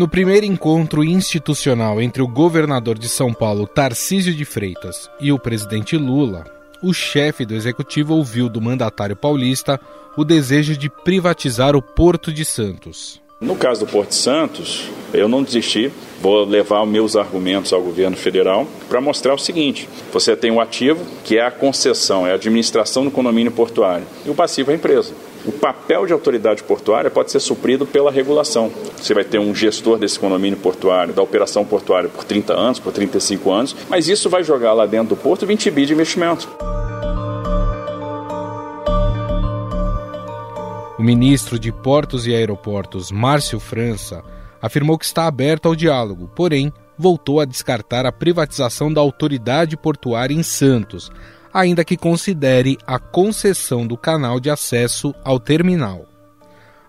No primeiro encontro institucional entre o governador de São Paulo, Tarcísio de Freitas, e o presidente Lula, o chefe do executivo ouviu do mandatário paulista o desejo de privatizar o Porto de Santos. No caso do Porto de Santos, eu não desisti, vou levar meus argumentos ao governo federal para mostrar o seguinte: você tem um ativo, que é a concessão, é a administração do condomínio portuário, e o passivo é a empresa. O papel de autoridade portuária pode ser suprido pela regulação. Você vai ter um gestor desse condomínio portuário, da operação portuária por 30 anos, por 35 anos, mas isso vai jogar lá dentro do porto 20 bi de investimento. O ministro de Portos e Aeroportos, Márcio França, afirmou que está aberto ao diálogo, porém voltou a descartar a privatização da autoridade portuária em Santos, ainda que considere a concessão do canal de acesso ao terminal.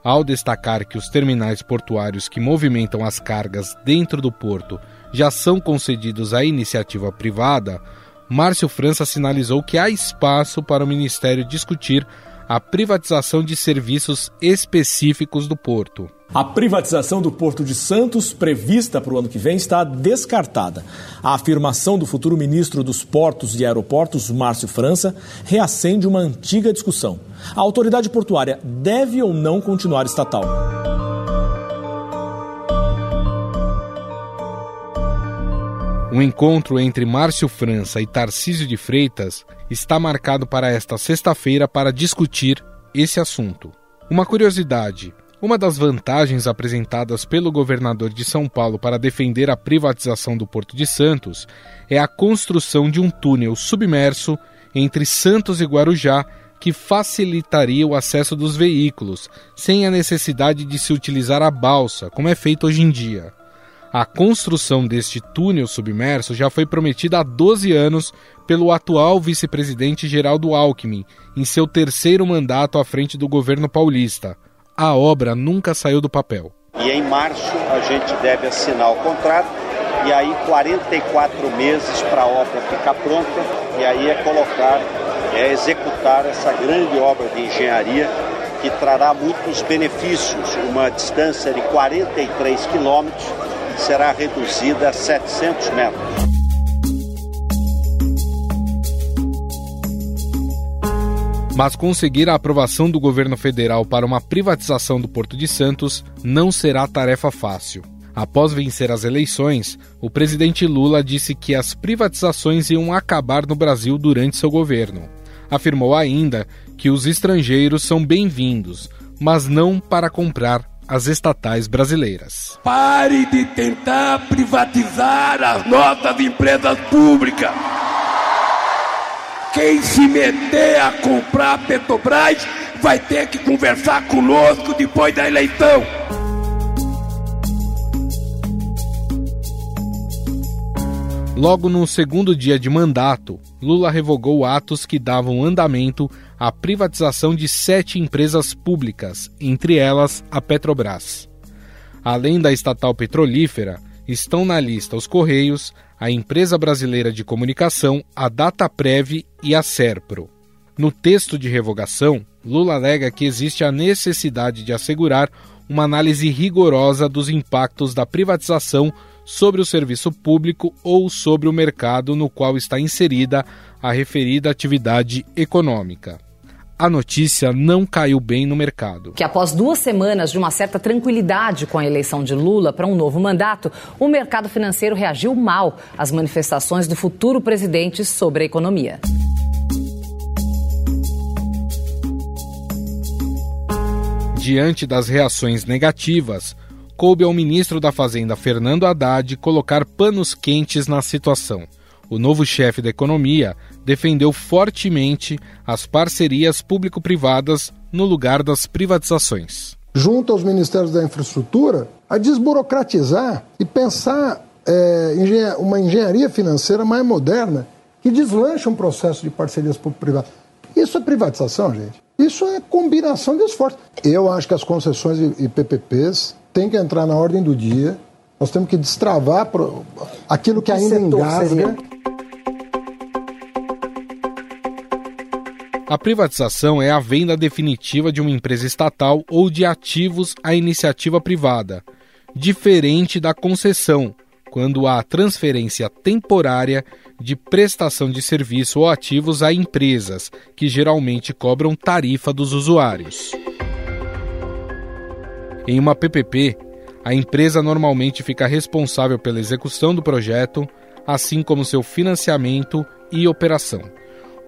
Ao destacar que os terminais portuários que movimentam as cargas dentro do porto já são concedidos à iniciativa privada, Márcio França sinalizou que há espaço para o Ministério discutir a privatização de serviços específicos do porto. A privatização do Porto de Santos, prevista para o ano que vem, está descartada. A afirmação do futuro ministro dos Portos e Aeroportos, Márcio França, reacende uma antiga discussão. A autoridade portuária deve ou não continuar estatal? O encontro entre Márcio França e Tarcísio de Freitas está marcado para esta sexta-feira para discutir esse assunto. Uma curiosidade: uma das vantagens apresentadas pelo governador de São Paulo para defender a privatização do Porto de Santos é a construção de um túnel submerso entre Santos e Guarujá que facilitaria o acesso dos veículos, sem a necessidade de se utilizar a balsa, como é feito hoje em dia. A construção deste túnel submerso já foi prometida há 12 anos pelo atual vice-presidente Geraldo Alckmin, em seu terceiro mandato à frente do governo paulista a obra nunca saiu do papel. E em março a gente deve assinar o contrato e aí 44 meses para a obra ficar pronta e aí é colocar, é executar essa grande obra de engenharia que trará muitos benefícios. Uma distância de 43 quilômetros será reduzida a 700 metros. Mas conseguir a aprovação do governo federal para uma privatização do Porto de Santos não será tarefa fácil. Após vencer as eleições, o presidente Lula disse que as privatizações iam acabar no Brasil durante seu governo. Afirmou ainda que os estrangeiros são bem-vindos, mas não para comprar as estatais brasileiras. Pare de tentar privatizar as nossas empresas públicas. Quem se meter a comprar Petrobras vai ter que conversar conosco depois da eleição. Logo no segundo dia de mandato, Lula revogou atos que davam andamento à privatização de sete empresas públicas, entre elas a Petrobras. Além da estatal petrolífera, estão na lista os Correios, a Empresa Brasileira de Comunicação, a Dataprev e a Serpro. No texto de revogação, Lula alega que existe a necessidade de assegurar uma análise rigorosa dos impactos da privatização sobre o serviço público ou sobre o mercado no qual está inserida a referida atividade econômica a notícia não caiu bem no mercado. Que após duas semanas de uma certa tranquilidade com a eleição de Lula para um novo mandato, o mercado financeiro reagiu mal às manifestações do futuro presidente sobre a economia. Diante das reações negativas, coube ao ministro da Fazenda Fernando Haddad colocar panos quentes na situação o novo chefe da economia defendeu fortemente as parcerias público-privadas no lugar das privatizações. Junto aos Ministérios da Infraestrutura, a desburocratizar e pensar é, uma engenharia financeira mais moderna que deslancha um processo de parcerias público-privadas. Isso é privatização, gente. Isso é combinação de esforços. Eu acho que as concessões e PPPs têm que entrar na ordem do dia. Nós temos que destravar aquilo que ainda engasga. A privatização é a venda definitiva de uma empresa estatal ou de ativos à iniciativa privada, diferente da concessão, quando há transferência temporária de prestação de serviço ou ativos a empresas, que geralmente cobram tarifa dos usuários. Em uma PPP, a empresa normalmente fica responsável pela execução do projeto, assim como seu financiamento e operação.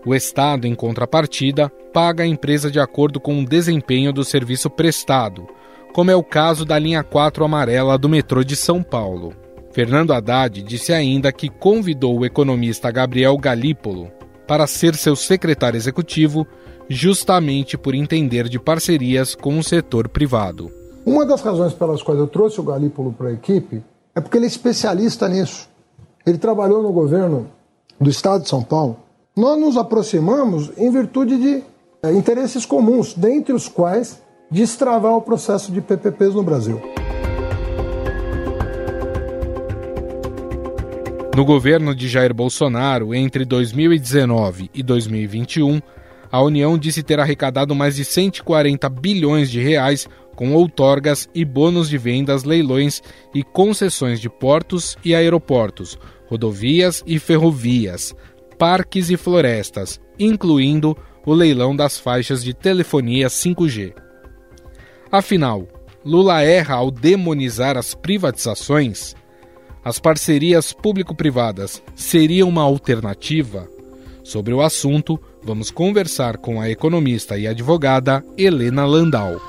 O Estado, em contrapartida, paga a empresa de acordo com o desempenho do serviço prestado, como é o caso da linha 4 amarela do metrô de São Paulo. Fernando Haddad disse ainda que convidou o economista Gabriel Galípolo para ser seu secretário executivo, justamente por entender de parcerias com o setor privado. Uma das razões pelas quais eu trouxe o Galípolo para a equipe é porque ele é especialista nisso. Ele trabalhou no governo do estado de São Paulo nós nos aproximamos em virtude de é, interesses comuns, dentre os quais destravar o processo de PPPs no Brasil. No governo de Jair Bolsonaro, entre 2019 e 2021, a União disse ter arrecadado mais de 140 bilhões de reais com outorgas e bônus de vendas, leilões e concessões de portos e aeroportos, rodovias e ferrovias, parques e florestas, incluindo o leilão das faixas de telefonia 5G. Afinal, Lula erra ao demonizar as privatizações? As parcerias público-privadas seriam uma alternativa? Sobre o assunto, vamos conversar com a economista e advogada Helena Landau.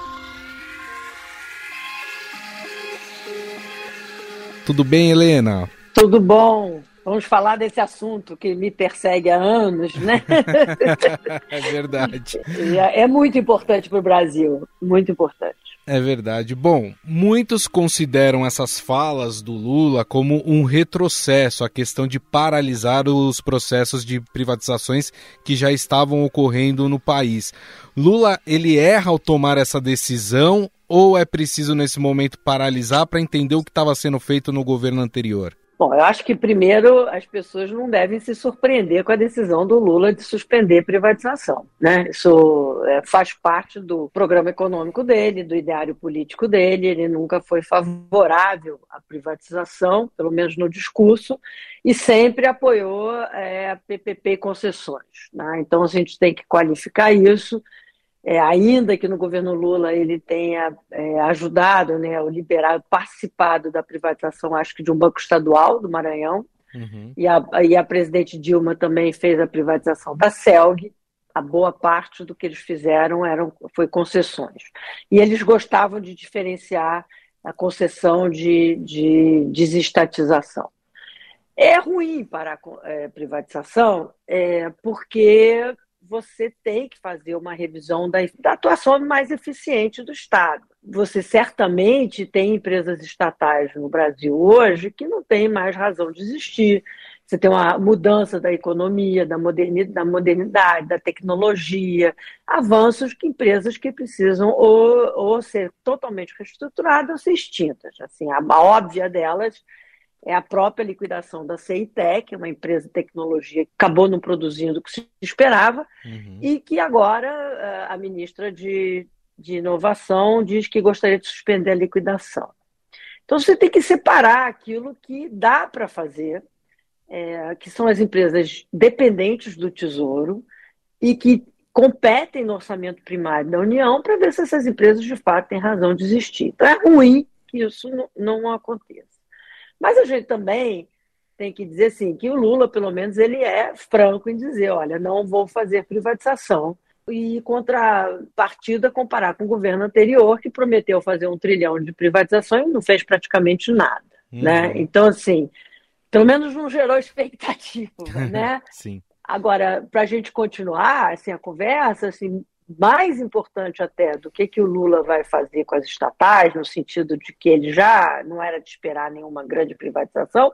Tudo bem, Helena? Tudo bom. Vamos falar desse assunto que me persegue há anos, né? é verdade. É, é muito importante para o Brasil, muito importante. É verdade. Bom, muitos consideram essas falas do Lula como um retrocesso, a questão de paralisar os processos de privatizações que já estavam ocorrendo no país. Lula, ele erra ao tomar essa decisão ou é preciso nesse momento paralisar para entender o que estava sendo feito no governo anterior? Bom, eu acho que primeiro as pessoas não devem se surpreender com a decisão do Lula de suspender privatização. Né? Isso é, faz parte do programa econômico dele, do ideário político dele. Ele nunca foi favorável à privatização, pelo menos no discurso, e sempre apoiou é, a PPP concessões. Né? Então a gente tem que qualificar isso é, ainda que no governo Lula ele tenha é, ajudado, né, o liberado, participado da privatização, acho que de um banco estadual do Maranhão, uhum. e, a, e a presidente Dilma também fez a privatização da CELG, a boa parte do que eles fizeram eram, foi concessões. E eles gostavam de diferenciar a concessão de, de desestatização. É ruim para a é, privatização, é, porque você tem que fazer uma revisão da, da, atuação mais eficiente do Estado. Você certamente tem empresas estatais no Brasil hoje que não têm mais razão de existir. Você tem uma mudança da economia, da modernidade, da, modernidade, da tecnologia, avanços que empresas que precisam ou, ou ser totalmente reestruturadas ou ser extintas. Assim, a óbvia delas é a própria liquidação da CITEC, uma empresa de tecnologia que acabou não produzindo o que se esperava, uhum. e que agora eh, a ministra de, de Inovação diz que gostaria de suspender a liquidação. Então você tem que separar aquilo que dá para fazer, é, que são as empresas dependentes do Tesouro e que competem no orçamento primário da União para ver se essas empresas de fato têm razão de existir. Então é ruim que isso não, não aconteça. Mas a gente também tem que dizer assim, que o Lula, pelo menos, ele é franco em dizer, olha, não vou fazer privatização. E contrapartida, comparar com o governo anterior, que prometeu fazer um trilhão de privatização e não fez praticamente nada. Uhum. Né? Então, assim, pelo menos não gerou expectativa, né? Sim. Agora, para a gente continuar assim, a conversa, assim, mais importante até do que, que o Lula vai fazer com as estatais, no sentido de que ele já não era de esperar nenhuma grande privatização,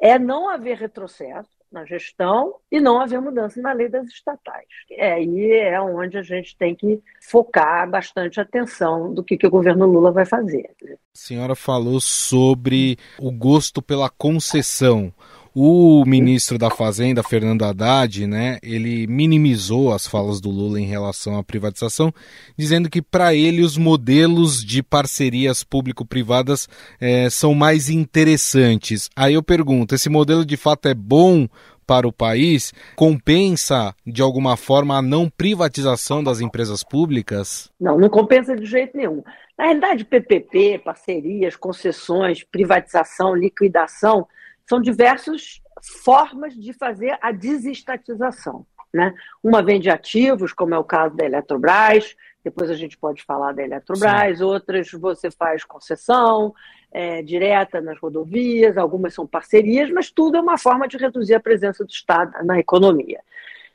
é não haver retrocesso na gestão e não haver mudança na lei das estatais. É aí é onde a gente tem que focar bastante atenção do que, que o governo Lula vai fazer. A senhora falou sobre o gosto pela concessão. O ministro da Fazenda, Fernando Haddad, né, ele minimizou as falas do Lula em relação à privatização, dizendo que para ele os modelos de parcerias público-privadas é, são mais interessantes. Aí eu pergunto, esse modelo de fato é bom para o país? Compensa, de alguma forma, a não privatização das empresas públicas? Não, não compensa de jeito nenhum. Na realidade, PPP, parcerias, concessões, privatização, liquidação são diversas formas de fazer a desestatização. Né? Uma vende ativos, como é o caso da Eletrobras, depois a gente pode falar da Eletrobras, Sim. outras você faz concessão é, direta nas rodovias, algumas são parcerias, mas tudo é uma forma de reduzir a presença do Estado na economia.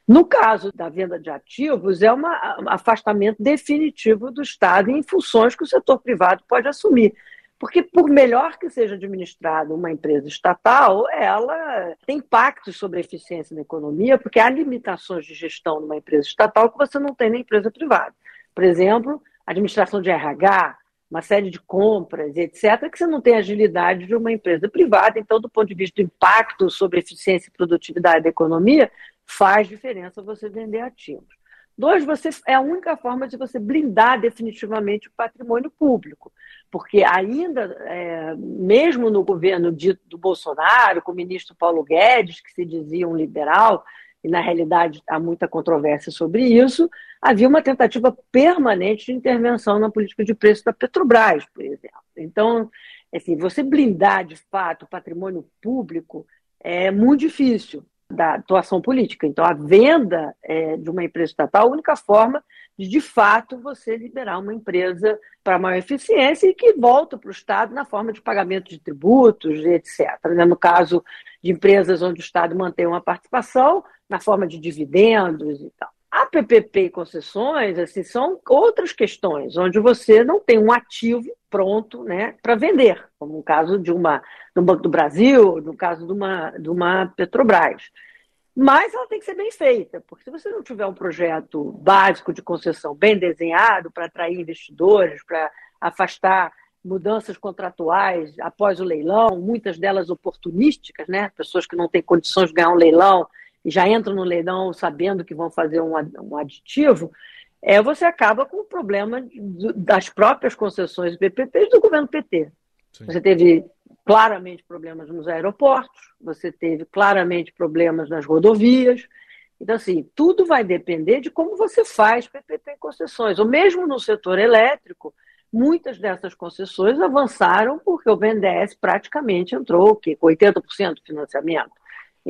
No caso da venda de ativos, é um afastamento definitivo do Estado em funções que o setor privado pode assumir. Porque, por melhor que seja administrada uma empresa estatal, ela tem impactos sobre a eficiência da economia, porque há limitações de gestão numa empresa estatal que você não tem na empresa privada. Por exemplo, administração de RH, uma série de compras, etc., que você não tem agilidade de uma empresa privada. Então, do ponto de vista do impacto sobre a eficiência e produtividade da economia, faz diferença você vender ativos. Dois, você, é a única forma de você blindar definitivamente o patrimônio público porque ainda, é, mesmo no governo dito do Bolsonaro, com o ministro Paulo Guedes, que se dizia um liberal, e na realidade há muita controvérsia sobre isso, havia uma tentativa permanente de intervenção na política de preço da Petrobras, por exemplo. Então, assim, você blindar de fato o patrimônio público é muito difícil da atuação política. Então, a venda é, de uma empresa estatal, a única forma de, de fato, você liberar uma empresa para maior eficiência e que volta para o Estado na forma de pagamento de tributos, etc. Né? No caso de empresas onde o Estado mantém uma participação, na forma de dividendos e tal. A PPP e concessões assim, são outras questões, onde você não tem um ativo pronto né, para vender, como no caso de uma do Banco do Brasil, no caso de uma, de uma Petrobras. Mas ela tem que ser bem feita, porque se você não tiver um projeto básico de concessão bem desenhado para atrair investidores, para afastar mudanças contratuais após o leilão, muitas delas oportunísticas, né? pessoas que não têm condições de ganhar um leilão já entram no leilão sabendo que vão fazer um, um aditivo, é, você acaba com o problema das próprias concessões PPPs do governo PT. Sim. Você teve claramente problemas nos aeroportos, você teve claramente problemas nas rodovias. Então, assim, tudo vai depender de como você faz PPP concessões. Ou mesmo no setor elétrico, muitas dessas concessões avançaram porque o BNDES praticamente entrou quê? com 80% do financiamento.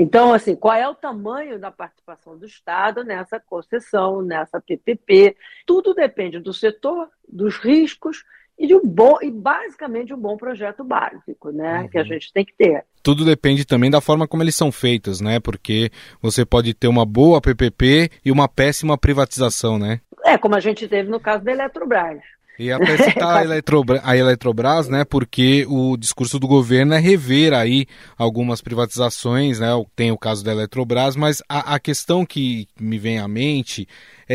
Então, assim, qual é o tamanho da participação do Estado nessa concessão, nessa PPP? Tudo depende do setor, dos riscos e de um bom e basicamente um bom projeto básico, né, uhum. que a gente tem que ter. Tudo depende também da forma como eles são feitos, né? Porque você pode ter uma boa PPP e uma péssima privatização, né? É, como a gente teve no caso da Eletrobras. E até citar a, Eletrobras, a Eletrobras, né? Porque o discurso do governo é rever aí algumas privatizações, né? Tem o caso da Eletrobras, mas a, a questão que me vem à mente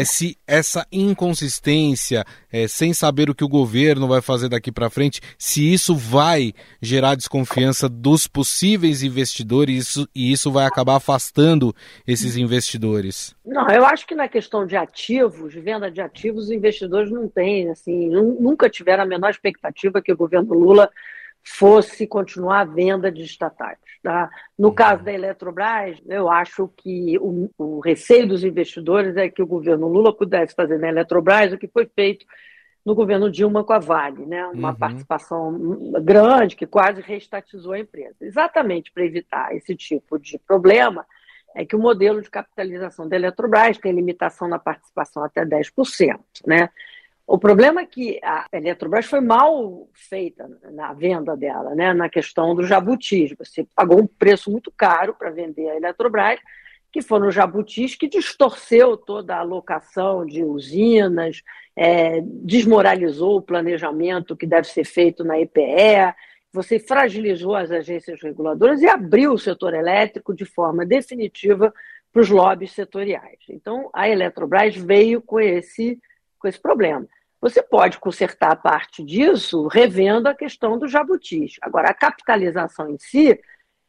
se essa inconsistência, é, sem saber o que o governo vai fazer daqui para frente, se isso vai gerar desconfiança dos possíveis investidores isso, e isso vai acabar afastando esses investidores. Não, eu acho que na questão de ativos, venda de ativos, os investidores não têm, assim, nunca tiveram a menor expectativa que o governo Lula fosse continuar a venda de estatais. Tá? No uhum. caso da Eletrobras, eu acho que o, o, receio dos investidores é que o governo Lula pudesse fazer na Eletrobras o que foi feito no governo Dilma com a Vale, né? uma uhum. participação grande que quase reestatizou a empresa. Exatamente para evitar esse tipo de problema, é que o modelo de capitalização da Eletrobras tem limitação na participação até 10%. Né? O problema é que a Eletrobras foi mal feita na venda dela, né? na questão do jabutis. Você pagou um preço muito caro para vender a Eletrobras, que foram os jabutis que distorceu toda a alocação de usinas, é, desmoralizou o planejamento que deve ser feito na EPE, você fragilizou as agências reguladoras e abriu o setor elétrico de forma definitiva para os lobbies setoriais. Então, a Eletrobras veio com esse com esse problema. Você pode consertar parte disso revendo a questão dos jabutis. Agora, a capitalização em si,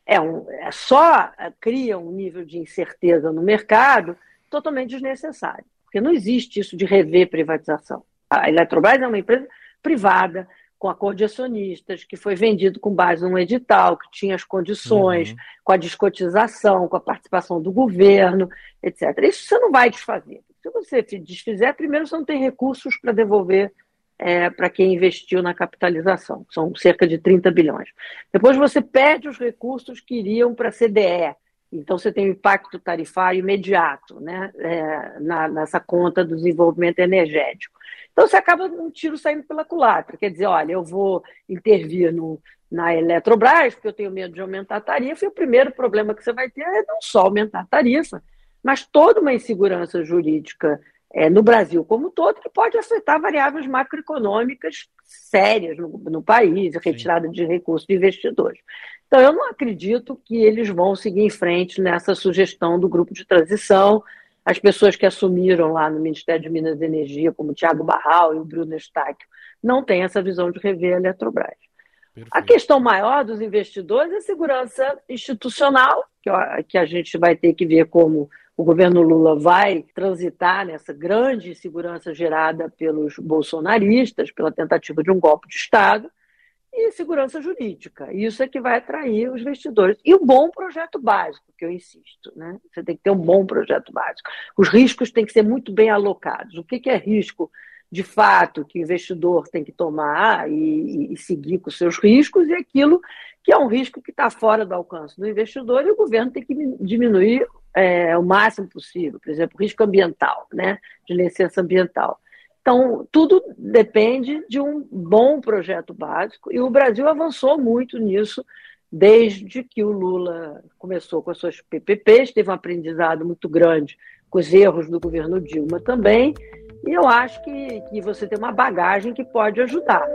é, um, é só cria um nível de incerteza no mercado totalmente desnecessário, porque não existe isso de rever privatização. A Eletrobras é uma empresa privada, com acordo de acionistas, que foi vendido com base num edital, que tinha as condições, uhum. com a descotização, com a participação do governo, etc. Isso você não vai desfazer. Se você desfizer, primeiro você não tem recursos para devolver é, para quem investiu na capitalização, são cerca de 30 bilhões. Depois você perde os recursos que iriam para a CDE, então você tem um impacto tarifário imediato né, é, na, nessa conta do desenvolvimento energético. Então você acaba um tiro saindo pela culatra. Quer dizer, olha, eu vou intervir no, na Eletrobras, porque eu tenho medo de aumentar a tarifa, e o primeiro problema que você vai ter é não só aumentar a tarifa, mas toda uma insegurança jurídica é, no Brasil como todo, que pode afetar variáveis macroeconômicas sérias no, no país, retirada Sim. de recursos de investidores. Então, eu não acredito que eles vão seguir em frente nessa sugestão do grupo de transição, as pessoas que assumiram lá no Ministério de Minas e Energia, como o Tiago Barral e o Bruno Eustáquio, não têm essa visão de rever a Eletrobras. Perfeito. A questão maior dos investidores é a segurança institucional, que, que a gente vai ter que ver como o governo Lula vai transitar nessa grande insegurança gerada pelos bolsonaristas, pela tentativa de um golpe de Estado, e segurança jurídica. Isso é que vai atrair os investidores. E um bom projeto básico, que eu insisto. Né? Você tem que ter um bom projeto básico. Os riscos têm que ser muito bem alocados. O que é risco de fato que o investidor tem que tomar e, e seguir com seus riscos, e aquilo que é um risco que está fora do alcance do investidor e o governo tem que diminuir é, o máximo possível, por exemplo, risco ambiental, né, de licença ambiental. Então, tudo depende de um bom projeto básico, e o Brasil avançou muito nisso desde que o Lula começou com as suas PPPs, teve um aprendizado muito grande com os erros do governo Dilma também, e eu acho que, que você tem uma bagagem que pode ajudar.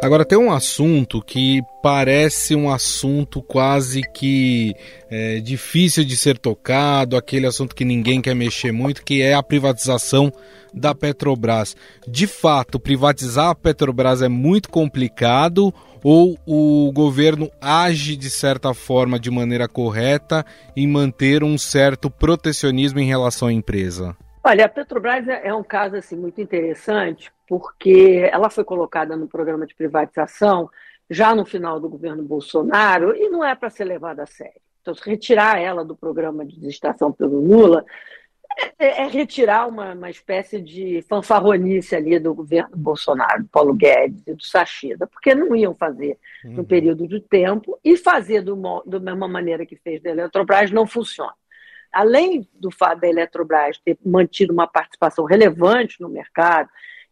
Agora tem um assunto que parece um assunto quase que é, difícil de ser tocado, aquele assunto que ninguém quer mexer muito, que é a privatização da Petrobras. De fato, privatizar a Petrobras é muito complicado ou o governo age de certa forma de maneira correta em manter um certo protecionismo em relação à empresa? Olha, a Petrobras é, é um caso assim muito interessante porque ela foi colocada no programa de privatização já no final do governo Bolsonaro e não é para ser levada a sério. Então, se retirar ela do programa de licitação pelo Lula é, é retirar uma, uma espécie de fanfarronice ali do governo Bolsonaro, do Paulo Guedes e do Sachida, porque não iam fazer uhum. no período de tempo e fazer do, da mesma maneira que fez da Eletrobras não funciona. Além do fato da Eletrobras ter mantido uma participação relevante no mercado,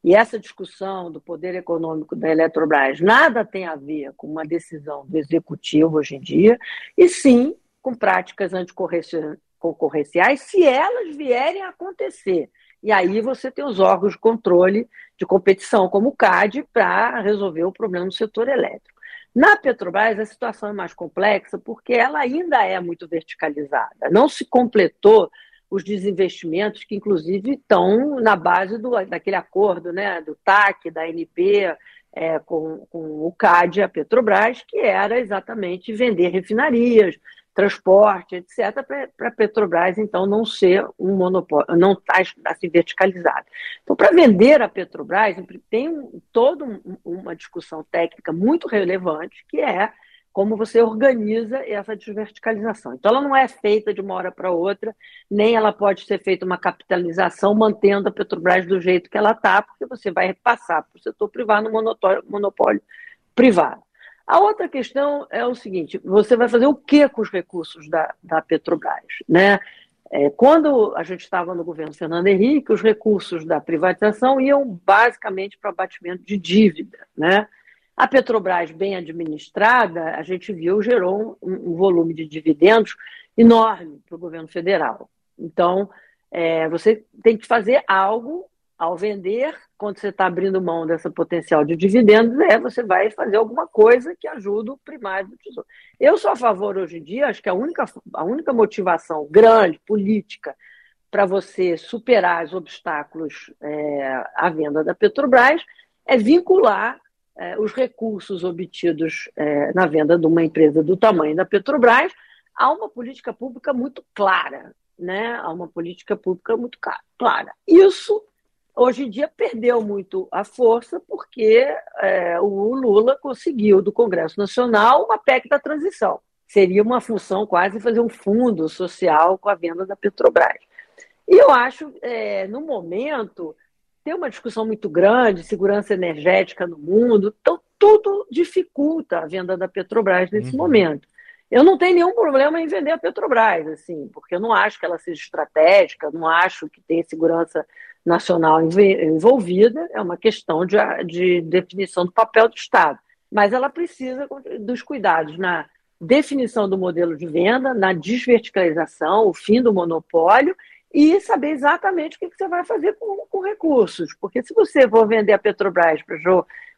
e essa discussão do poder econômico da Eletrobras nada tem a ver com uma decisão do executivo hoje em dia, e sim com práticas anticoncorrenciais, se elas vierem a acontecer. E aí você tem os órgãos de controle de competição, como o CAD, para resolver o problema do setor elétrico. Na Petrobras, a situação é mais complexa porque ela ainda é muito verticalizada. Não se completou os desinvestimentos que, inclusive, estão na base do, daquele acordo né, do TAC, da NP, é, com, com o CAD e a Petrobras, que era exatamente vender refinarias, transporte, etc., para a Petrobras, então, não ser um monopólio, não estar tá, assim, verticalizado. Então, para vender a Petrobras, tem um, toda um, uma discussão técnica muito relevante, que é como você organiza essa desverticalização. Então, ela não é feita de uma hora para outra, nem ela pode ser feita uma capitalização mantendo a Petrobras do jeito que ela está, porque você vai repassar para o setor privado no monopólio privado. A outra questão é o seguinte: você vai fazer o que com os recursos da, da Petrobras? Né? É, quando a gente estava no governo Fernando Henrique, os recursos da privatização iam basicamente para abatimento de dívida. Né? A Petrobras, bem administrada, a gente viu, gerou um, um volume de dividendos enorme para o governo federal. Então, é, você tem que fazer algo ao vender, quando você está abrindo mão dessa potencial de dividendos, é você vai fazer alguma coisa que ajude o primário do tesouro. Eu sou a favor hoje em dia, acho que a única, a única motivação grande, política, para você superar os obstáculos é, à venda da Petrobras é vincular é, os recursos obtidos é, na venda de uma empresa do tamanho da Petrobras, há uma política pública muito clara, né? Há uma política pública muito clara. Isso hoje em dia perdeu muito a força porque é, o Lula conseguiu do Congresso Nacional uma PEC da transição. Seria uma função quase fazer um fundo social com a venda da Petrobras. E eu acho, é, no momento, tem uma discussão muito grande, segurança energética no mundo, então tudo dificulta a venda da Petrobras nesse uhum. momento. Eu não tenho nenhum problema em vender a Petrobras, assim, porque eu não acho que ela seja estratégica, não acho que tenha segurança nacional envolvida, é uma questão de, de definição do papel do Estado. Mas ela precisa dos cuidados na definição do modelo de venda, na desverticalização, o fim do monopólio e saber exatamente o que, você vai fazer com, com recursos. Porque se você for vender a Petrobras para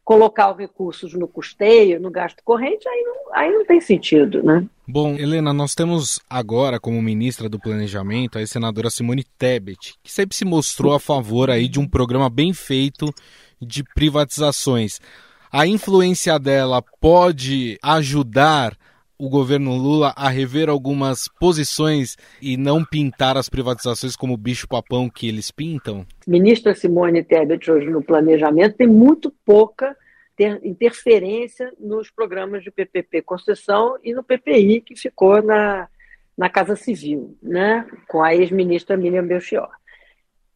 colocar os recursos no custeio, no gasto corrente, aí não, aí não tem sentido, né? Bom, Helena, nós temos agora como ministra do Planejamento a senadora Simone Tebet, que sempre se mostrou a favor aí de um programa bem feito de privatizações. A influência dela pode ajudar o governo Lula a rever algumas posições e não pintar as privatizações como bicho-papão que eles pintam? Ministra Simone Tebet, hoje no planejamento, tem muito pouca interferência nos programas de PPP concessão e no PPI, que ficou na, na Casa Civil, né, com a ex-ministra Miriam Belchior.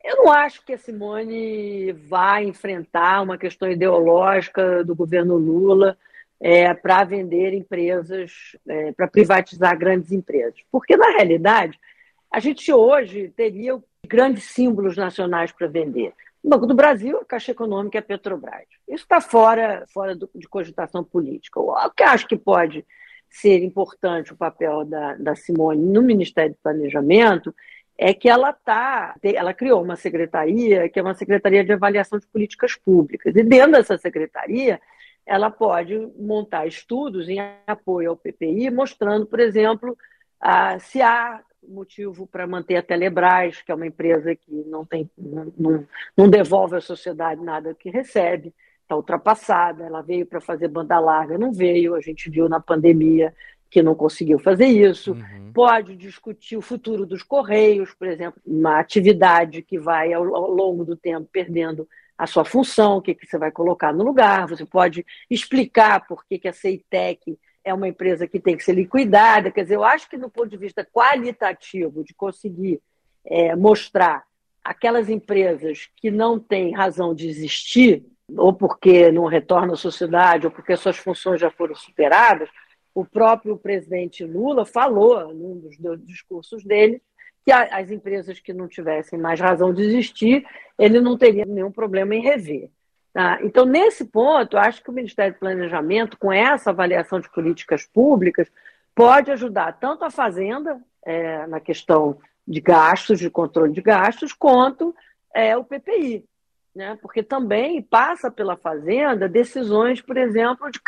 Eu não acho que a Simone vai enfrentar uma questão ideológica do governo Lula é, para vender empresas, é, para privatizar grandes empresas. Porque, na realidade, a gente hoje teria grandes símbolos nacionais para vender. O Banco do Brasil, a Caixa Econômica e a Petrobras. Isso está fora, fora do, de cogitação política. O que acho que pode ser importante o papel da, da Simone no Ministério do Planejamento é que ela tá, ela criou uma secretaria que é uma secretaria de avaliação de políticas públicas. E dentro dessa secretaria, ela pode montar estudos em apoio ao PPI, mostrando, por exemplo, se há motivo para manter a Telebrás, que é uma empresa que não, tem, não, não devolve à sociedade nada que recebe, está ultrapassada, ela veio para fazer banda larga, não veio, a gente viu na pandemia que não conseguiu fazer isso. Uhum. Pode discutir o futuro dos Correios, por exemplo, uma atividade que vai, ao, ao longo do tempo, perdendo a sua função, o que, que você vai colocar no lugar, você pode explicar por que, que a Ceitec é uma empresa que tem que ser liquidada. Quer dizer, eu acho que, no ponto de vista qualitativo, de conseguir é, mostrar aquelas empresas que não têm razão de existir, ou porque não retornam à sociedade, ou porque suas funções já foram superadas, o próprio presidente Lula falou, num dos discursos dele, que as empresas que não tivessem mais razão de existir, ele não teria nenhum problema em rever. Tá? Então, nesse ponto, acho que o Ministério do Planejamento, com essa avaliação de políticas públicas, pode ajudar tanto a Fazenda, é, na questão de gastos, de controle de gastos, quanto é, o PPI. Né? Porque também passa pela Fazenda decisões, por exemplo, de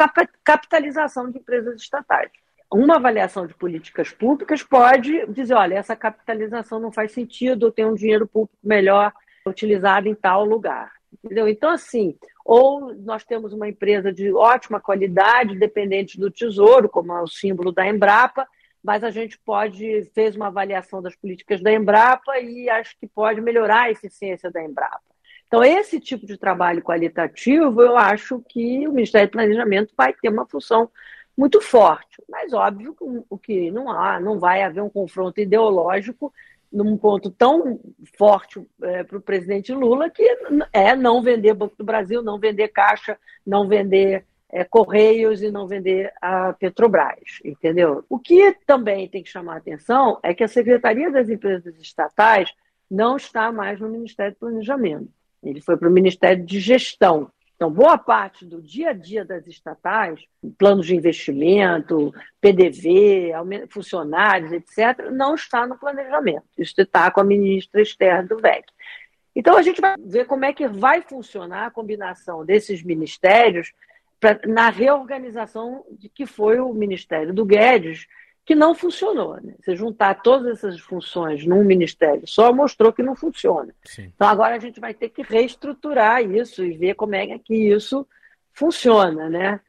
capitalização de empresas estatais uma avaliação de políticas públicas pode dizer, olha, essa capitalização não faz sentido, eu tenho um dinheiro público melhor utilizado em tal lugar. Entendeu? Então, assim, ou nós temos uma empresa de ótima qualidade, dependente do Tesouro, como é o símbolo da Embrapa, mas a gente pode, fez uma avaliação das políticas da Embrapa e acho que pode melhorar a eficiência da Embrapa. Então, esse tipo de trabalho qualitativo, eu acho que o Ministério do Planejamento vai ter uma função muito forte. Mas óbvio o que não há, não vai haver um confronto ideológico num ponto tão forte é, para o presidente Lula que é não vender Banco do Brasil, não vender Caixa, não vender é, Correios e não vender a Petrobras, entendeu? O que também tem que chamar a atenção é que a Secretaria das Empresas Estatais não está mais no Ministério do Planejamento. Ele foi para o Ministério de Gestão. Então, boa parte do dia a dia das estatais, planos de investimento, PDV, funcionários, etc., não está no planejamento. Isso está com a ministra externa do VEC. Então, a gente vai ver como é que vai funcionar a combinação desses ministérios pra, na reorganização de que foi o Ministério do Guedes, que não funcionou. Né? Você juntar todas essas funções num ministério só mostrou que não funciona. Sim. Então agora a gente vai ter que reestruturar isso e ver como é que isso funciona, né?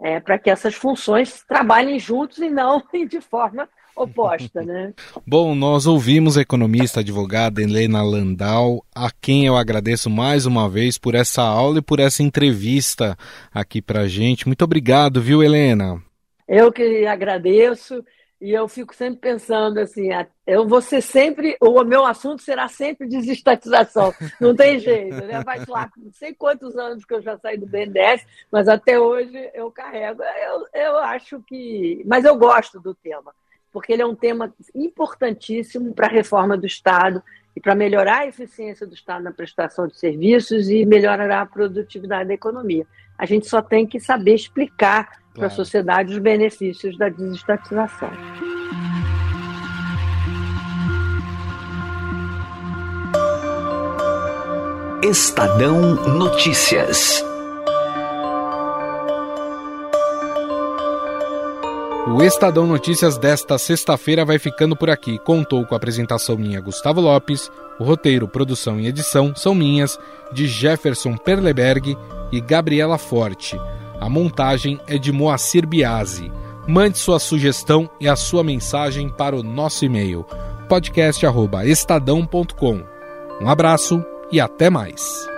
É, para que essas funções trabalhem juntos e não de forma oposta, né? Bom, nós ouvimos a economista advogada Helena Landau, a quem eu agradeço mais uma vez por essa aula e por essa entrevista aqui para gente. Muito obrigado, viu, Helena? Eu que agradeço e eu fico sempre pensando assim, eu vou ser sempre, o meu assunto será sempre desestatização, não tem jeito, né? Faz lá, não sei quantos anos que eu já saí do BNDES, mas até hoje eu carrego. Eu, eu acho que, mas eu gosto do tema porque ele é um tema importantíssimo para a reforma do Estado e para melhorar a eficiência do Estado na prestação de serviços e melhorar a produtividade da economia. A gente só tem que saber explicar. Para a sociedade os benefícios da desestatização. Estadão Notícias. O Estadão Notícias desta sexta-feira vai ficando por aqui. Contou com a apresentação minha Gustavo Lopes, o roteiro, produção e edição são minhas, de Jefferson Perleberg e Gabriela Forte. A montagem é de Moacir Biasi. Mande sua sugestão e a sua mensagem para o nosso e-mail podcast@estadão.com. Um abraço e até mais.